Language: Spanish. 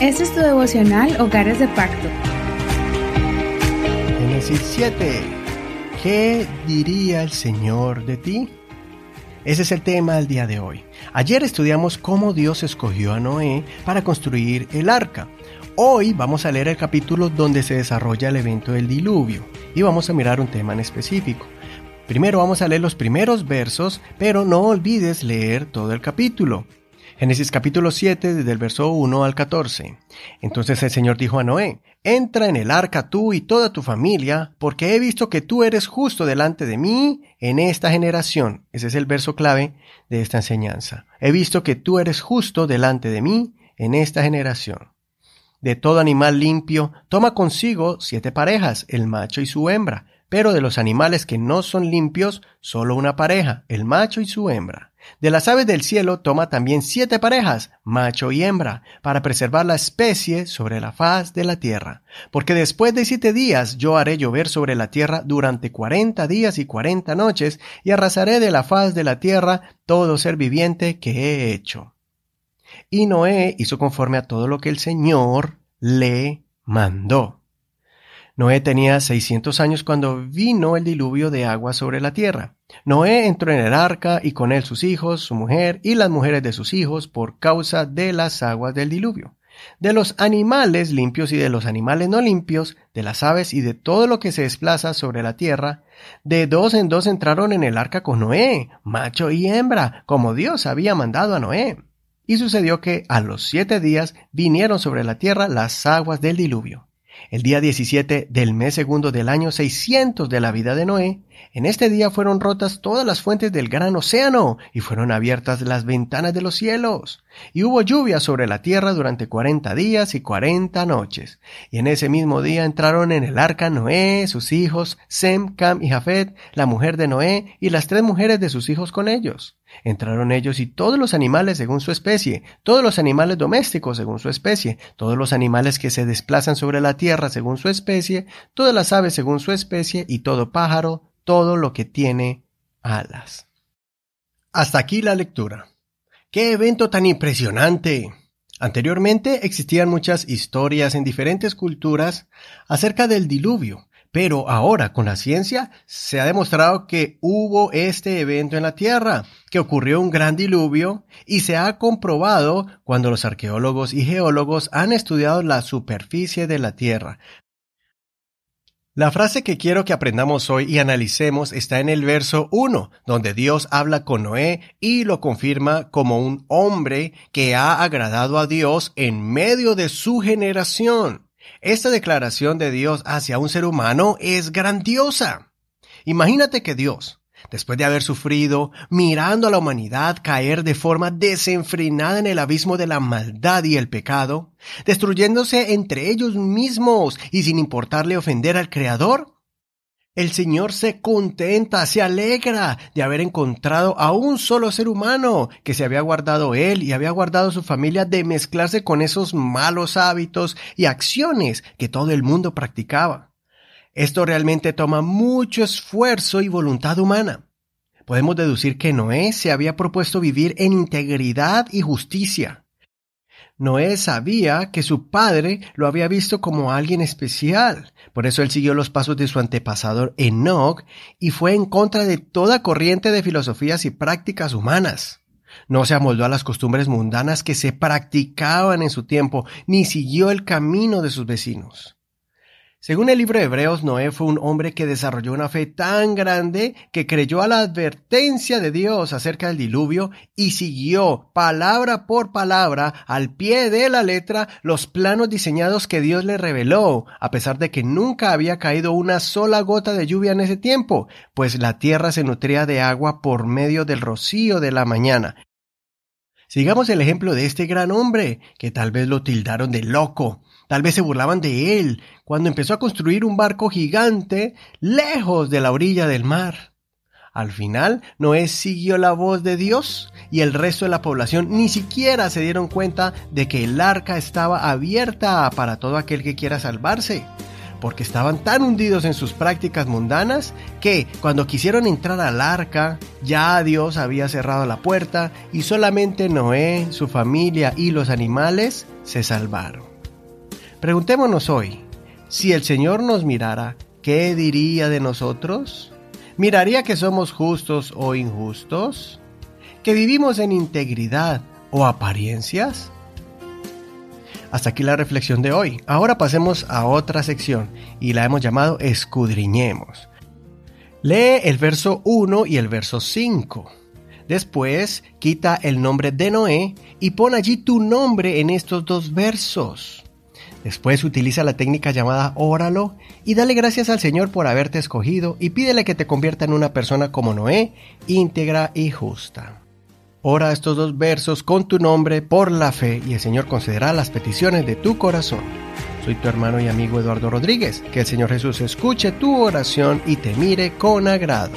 Este es tu devocional Hogares de Pacto. Génesis 7. ¿Qué diría el Señor de ti? Ese es el tema del día de hoy. Ayer estudiamos cómo Dios escogió a Noé para construir el arca. Hoy vamos a leer el capítulo donde se desarrolla el evento del diluvio y vamos a mirar un tema en específico. Primero vamos a leer los primeros versos, pero no olvides leer todo el capítulo. Génesis capítulo 7, desde el verso 1 al 14. Entonces el Señor dijo a Noé, Entra en el arca tú y toda tu familia, porque he visto que tú eres justo delante de mí en esta generación. Ese es el verso clave de esta enseñanza. He visto que tú eres justo delante de mí en esta generación. De todo animal limpio, toma consigo siete parejas, el macho y su hembra, pero de los animales que no son limpios, solo una pareja, el macho y su hembra. De las aves del cielo toma también siete parejas, macho y hembra, para preservar la especie sobre la faz de la tierra. Porque después de siete días yo haré llover sobre la tierra durante cuarenta días y cuarenta noches, y arrasaré de la faz de la tierra todo ser viviente que he hecho. Y Noé hizo conforme a todo lo que el Señor le mandó. Noé tenía 600 años cuando vino el diluvio de agua sobre la tierra. Noé entró en el arca y con él sus hijos, su mujer y las mujeres de sus hijos por causa de las aguas del diluvio. De los animales limpios y de los animales no limpios, de las aves y de todo lo que se desplaza sobre la tierra, de dos en dos entraron en el arca con Noé, macho y hembra, como Dios había mandado a Noé. Y sucedió que a los siete días vinieron sobre la tierra las aguas del diluvio el día 17 del mes segundo del año 600 de la vida de Noé, en este día fueron rotas todas las fuentes del gran océano y fueron abiertas las ventanas de los cielos. Y hubo lluvia sobre la tierra durante cuarenta días y cuarenta noches. Y en ese mismo día entraron en el arca Noé, sus hijos, Sem, Cam y Jafet, la mujer de Noé y las tres mujeres de sus hijos con ellos. Entraron ellos y todos los animales según su especie, todos los animales domésticos según su especie, todos los animales que se desplazan sobre la tierra según su especie, todas las aves según su especie y todo pájaro, todo lo que tiene alas. Hasta aquí la lectura. ¡Qué evento tan impresionante! Anteriormente existían muchas historias en diferentes culturas acerca del diluvio, pero ahora con la ciencia se ha demostrado que hubo este evento en la Tierra, que ocurrió un gran diluvio y se ha comprobado cuando los arqueólogos y geólogos han estudiado la superficie de la Tierra, la frase que quiero que aprendamos hoy y analicemos está en el verso 1, donde Dios habla con Noé y lo confirma como un hombre que ha agradado a Dios en medio de su generación. Esta declaración de Dios hacia un ser humano es grandiosa. Imagínate que Dios, después de haber sufrido, mirando a la humanidad caer de forma desenfrenada en el abismo de la maldad y el pecado, destruyéndose entre ellos mismos y sin importarle ofender al Creador, el Señor se contenta, se alegra de haber encontrado a un solo ser humano que se había guardado él y había guardado su familia de mezclarse con esos malos hábitos y acciones que todo el mundo practicaba. Esto realmente toma mucho esfuerzo y voluntad humana. Podemos deducir que Noé se había propuesto vivir en integridad y justicia. Noé sabía que su padre lo había visto como alguien especial, por eso él siguió los pasos de su antepasado Enoch y fue en contra de toda corriente de filosofías y prácticas humanas. No se amoldó a las costumbres mundanas que se practicaban en su tiempo, ni siguió el camino de sus vecinos. Según el libro de Hebreos, Noé fue un hombre que desarrolló una fe tan grande que creyó a la advertencia de Dios acerca del diluvio y siguió palabra por palabra al pie de la letra los planos diseñados que Dios le reveló, a pesar de que nunca había caído una sola gota de lluvia en ese tiempo, pues la tierra se nutría de agua por medio del rocío de la mañana. Sigamos el ejemplo de este gran hombre, que tal vez lo tildaron de loco, Tal vez se burlaban de él cuando empezó a construir un barco gigante lejos de la orilla del mar. Al final, Noé siguió la voz de Dios y el resto de la población ni siquiera se dieron cuenta de que el arca estaba abierta para todo aquel que quiera salvarse. Porque estaban tan hundidos en sus prácticas mundanas que cuando quisieron entrar al arca, ya Dios había cerrado la puerta y solamente Noé, su familia y los animales se salvaron. Preguntémonos hoy, si el Señor nos mirara, ¿qué diría de nosotros? ¿Miraría que somos justos o injustos? ¿Que vivimos en integridad o apariencias? Hasta aquí la reflexión de hoy. Ahora pasemos a otra sección y la hemos llamado Escudriñemos. Lee el verso 1 y el verso 5. Después quita el nombre de Noé y pon allí tu nombre en estos dos versos. Después utiliza la técnica llamada óralo y dale gracias al Señor por haberte escogido y pídele que te convierta en una persona como Noé, íntegra y justa. Ora estos dos versos con tu nombre por la fe y el Señor concederá las peticiones de tu corazón. Soy tu hermano y amigo Eduardo Rodríguez. Que el Señor Jesús escuche tu oración y te mire con agrado.